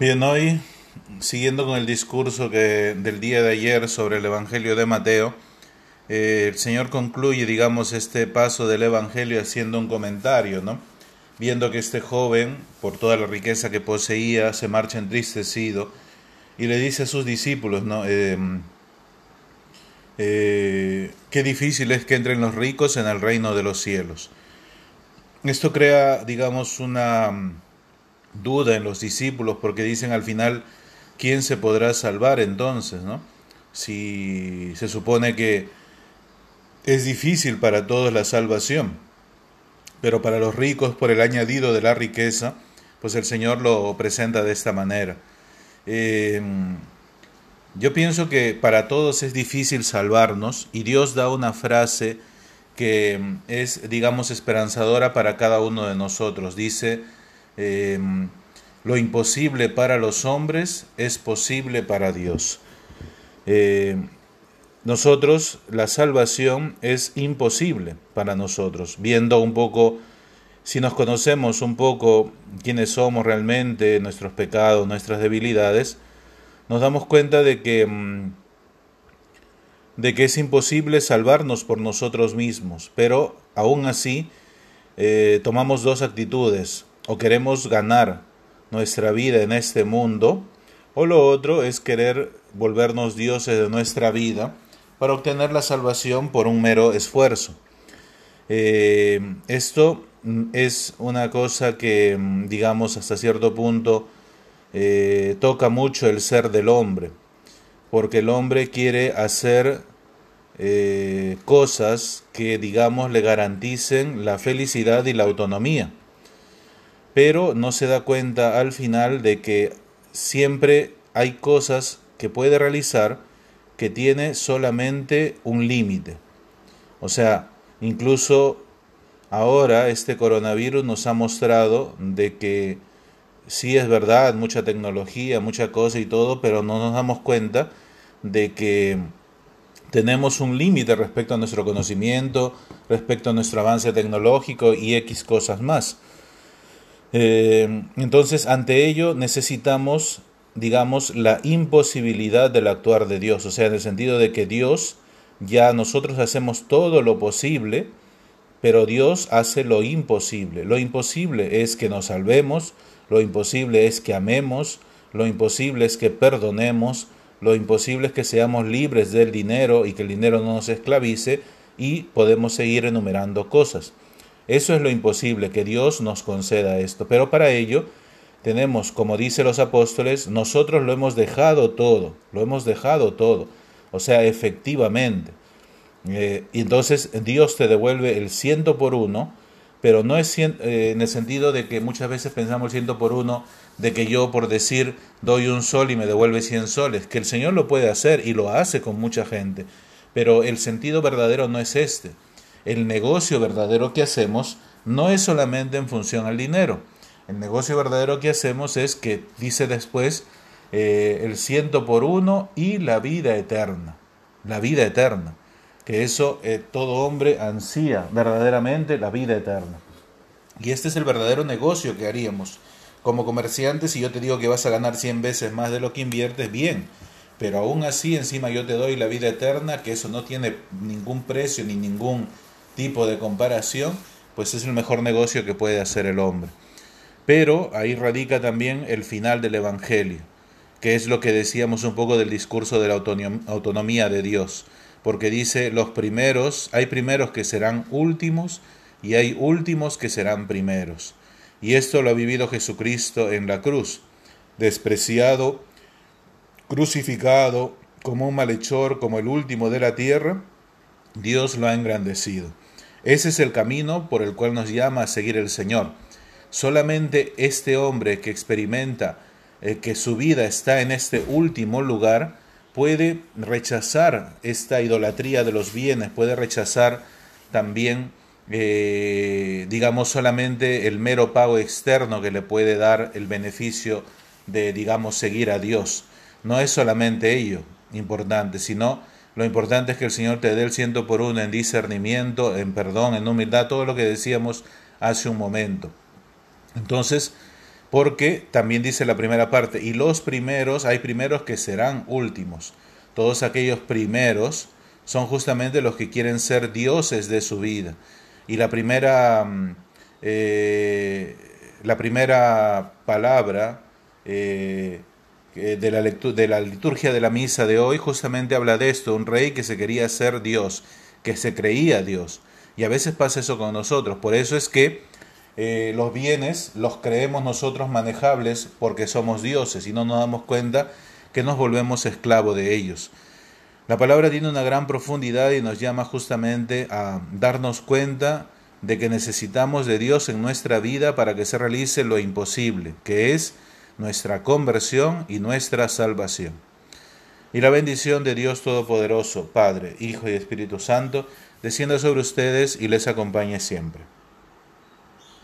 Bien, hoy, siguiendo con el discurso que, del día de ayer sobre el Evangelio de Mateo, eh, el Señor concluye, digamos, este paso del Evangelio haciendo un comentario, ¿no? Viendo que este joven, por toda la riqueza que poseía, se marcha entristecido y le dice a sus discípulos, ¿no? Em, eh, qué difícil es que entren los ricos en el reino de los cielos. Esto crea, digamos, una duda en los discípulos porque dicen al final, ¿quién se podrá salvar entonces? ¿no? Si se supone que es difícil para todos la salvación, pero para los ricos por el añadido de la riqueza, pues el Señor lo presenta de esta manera. Eh, yo pienso que para todos es difícil salvarnos y Dios da una frase que es, digamos, esperanzadora para cada uno de nosotros. Dice, Em, lo imposible para los hombres es posible para Dios. Em, nosotros, la salvación es imposible para nosotros, viendo un poco, si nos conocemos un poco quiénes somos realmente, nuestros pecados, nuestras debilidades, nos damos cuenta de que, em, de que es imposible salvarnos por nosotros mismos, pero aún así eh, tomamos dos actitudes o queremos ganar nuestra vida en este mundo, o lo otro es querer volvernos dioses de nuestra vida para obtener la salvación por un mero esfuerzo. Eh, esto es una cosa que, digamos, hasta cierto punto eh, toca mucho el ser del hombre, porque el hombre quiere hacer eh, cosas que, digamos, le garanticen la felicidad y la autonomía pero no se da cuenta al final de que siempre hay cosas que puede realizar que tiene solamente un límite. O sea, incluso ahora este coronavirus nos ha mostrado de que sí es verdad, mucha tecnología, mucha cosa y todo, pero no nos damos cuenta de que tenemos un límite respecto a nuestro conocimiento, respecto a nuestro avance tecnológico y X cosas más. Eh, entonces, ante ello necesitamos, digamos, la imposibilidad del actuar de Dios, o sea, en el sentido de que Dios, ya nosotros hacemos todo lo posible, pero Dios hace lo imposible. Lo imposible es que nos salvemos, lo imposible es que amemos, lo imposible es que perdonemos, lo imposible es que seamos libres del dinero y que el dinero no nos esclavice y podemos seguir enumerando cosas. Eso es lo imposible, que Dios nos conceda esto. Pero para ello tenemos, como dicen los apóstoles, nosotros lo hemos dejado todo, lo hemos dejado todo. O sea, efectivamente. Eh, y entonces Dios te devuelve el ciento por uno, pero no es eh, en el sentido de que muchas veces pensamos el ciento por uno, de que yo por decir doy un sol y me devuelve cien soles, que el Señor lo puede hacer y lo hace con mucha gente, pero el sentido verdadero no es este el negocio verdadero que hacemos no es solamente en función al dinero. El negocio verdadero que hacemos es que dice después eh, el ciento por uno y la vida eterna. La vida eterna. Que eso eh, todo hombre ansía verdaderamente la vida eterna. Y este es el verdadero negocio que haríamos. Como comerciante, si yo te digo que vas a ganar 100 veces más de lo que inviertes, bien. Pero aún así, encima yo te doy la vida eterna, que eso no tiene ningún precio ni ningún tipo de comparación, pues es el mejor negocio que puede hacer el hombre. Pero ahí radica también el final del Evangelio, que es lo que decíamos un poco del discurso de la autonomía de Dios, porque dice, los primeros, hay primeros que serán últimos y hay últimos que serán primeros. Y esto lo ha vivido Jesucristo en la cruz, despreciado, crucificado como un malhechor, como el último de la tierra, Dios lo ha engrandecido. Ese es el camino por el cual nos llama a seguir el Señor. Solamente este hombre que experimenta eh, que su vida está en este último lugar puede rechazar esta idolatría de los bienes, puede rechazar también, eh, digamos, solamente el mero pago externo que le puede dar el beneficio de, digamos, seguir a Dios. No es solamente ello importante, sino lo importante es que el Señor te dé el ciento por uno en discernimiento, en perdón, en humildad, todo lo que decíamos hace un momento. Entonces, Porque también dice la primera parte, y los primeros, hay primeros que serán últimos. Todos aquellos primeros son justamente los que quieren ser dioses de su vida. Y la primera, mm, eh, la primera palabra eh, de, la de la liturgia de la misa de hoy justamente habla de esto, un rey que se quería ser Dios, que se creía Dios. Y a veces pasa eso con nosotros. Por eso es que eh, los bienes los creemos nosotros manejables porque somos dioses y no nos damos cuenta que nos volvemos esclavos de ellos. La palabra tiene una gran profundidad y nos llama justamente a darnos cuenta de que necesitamos de Dios en nuestra vida para que se realice lo imposible, que es nuestra conversión y nuestra salvación. Y la bendición de Dios Todopoderoso, Padre, Hijo y Espíritu Santo, descienda sobre ustedes y les acompañe siempre.